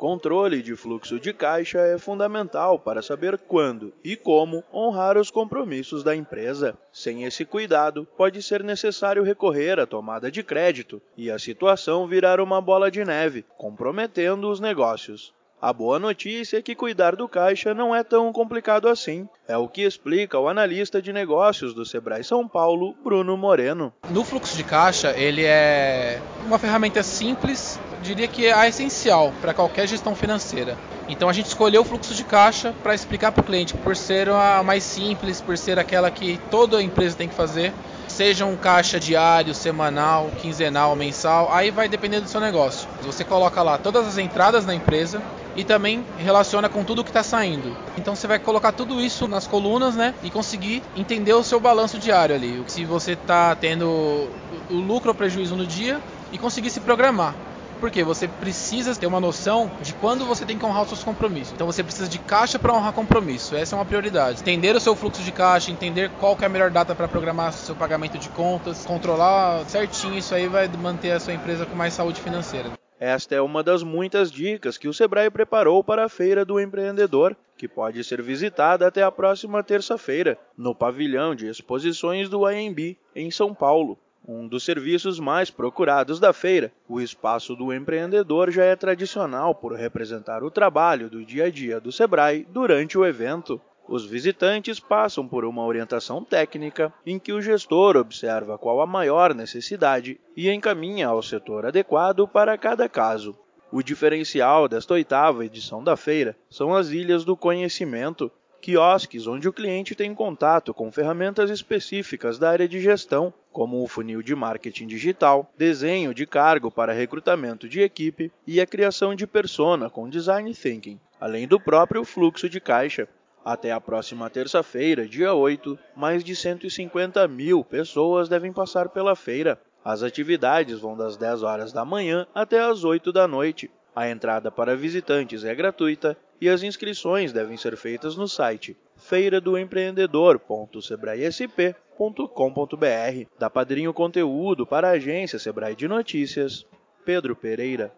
Controle de fluxo de caixa é fundamental para saber quando e como honrar os compromissos da empresa. Sem esse cuidado, pode ser necessário recorrer à tomada de crédito e a situação virar uma bola de neve, comprometendo os negócios. A boa notícia é que cuidar do caixa não é tão complicado assim. É o que explica o analista de negócios do Sebrae São Paulo, Bruno Moreno. No fluxo de caixa, ele é uma ferramenta simples, diria que é essencial para qualquer gestão financeira. Então a gente escolheu o fluxo de caixa para explicar para o cliente, por ser a mais simples, por ser aquela que toda empresa tem que fazer seja um caixa diário, semanal, quinzenal, mensal, aí vai depender do seu negócio. Você coloca lá todas as entradas da empresa e também relaciona com tudo que está saindo. Então você vai colocar tudo isso nas colunas, né, e conseguir entender o seu balanço diário ali, se você está tendo o lucro ou prejuízo no dia e conseguir se programar. Porque você precisa ter uma noção de quando você tem que honrar os seus compromissos. Então você precisa de caixa para honrar compromisso. Essa é uma prioridade. Entender o seu fluxo de caixa, entender qual é a melhor data para programar seu pagamento de contas, controlar certinho isso aí vai manter a sua empresa com mais saúde financeira. Esta é uma das muitas dicas que o Sebrae preparou para a Feira do Empreendedor, que pode ser visitada até a próxima terça-feira, no pavilhão de exposições do AMB, em São Paulo. Um dos serviços mais procurados da feira, o Espaço do Empreendedor já é tradicional por representar o trabalho do dia a dia do Sebrae durante o evento. Os visitantes passam por uma orientação técnica em que o gestor observa qual a maior necessidade e encaminha ao setor adequado para cada caso. O diferencial desta oitava edição da feira são as Ilhas do Conhecimento, quiosques onde o cliente tem contato com ferramentas específicas da área de gestão, como o funil de marketing digital, desenho de cargo para recrutamento de equipe e a criação de persona com design thinking, além do próprio fluxo de caixa. Até a próxima terça-feira, dia 8, mais de 150 mil pessoas devem passar pela feira. As atividades vão das 10 horas da manhã até as 8 da noite. A entrada para visitantes é gratuita e as inscrições devem ser feitas no site feiradoempreendedor.sebraesp.com.br. Da Padrinho Conteúdo para a agência Sebrae de Notícias, Pedro Pereira.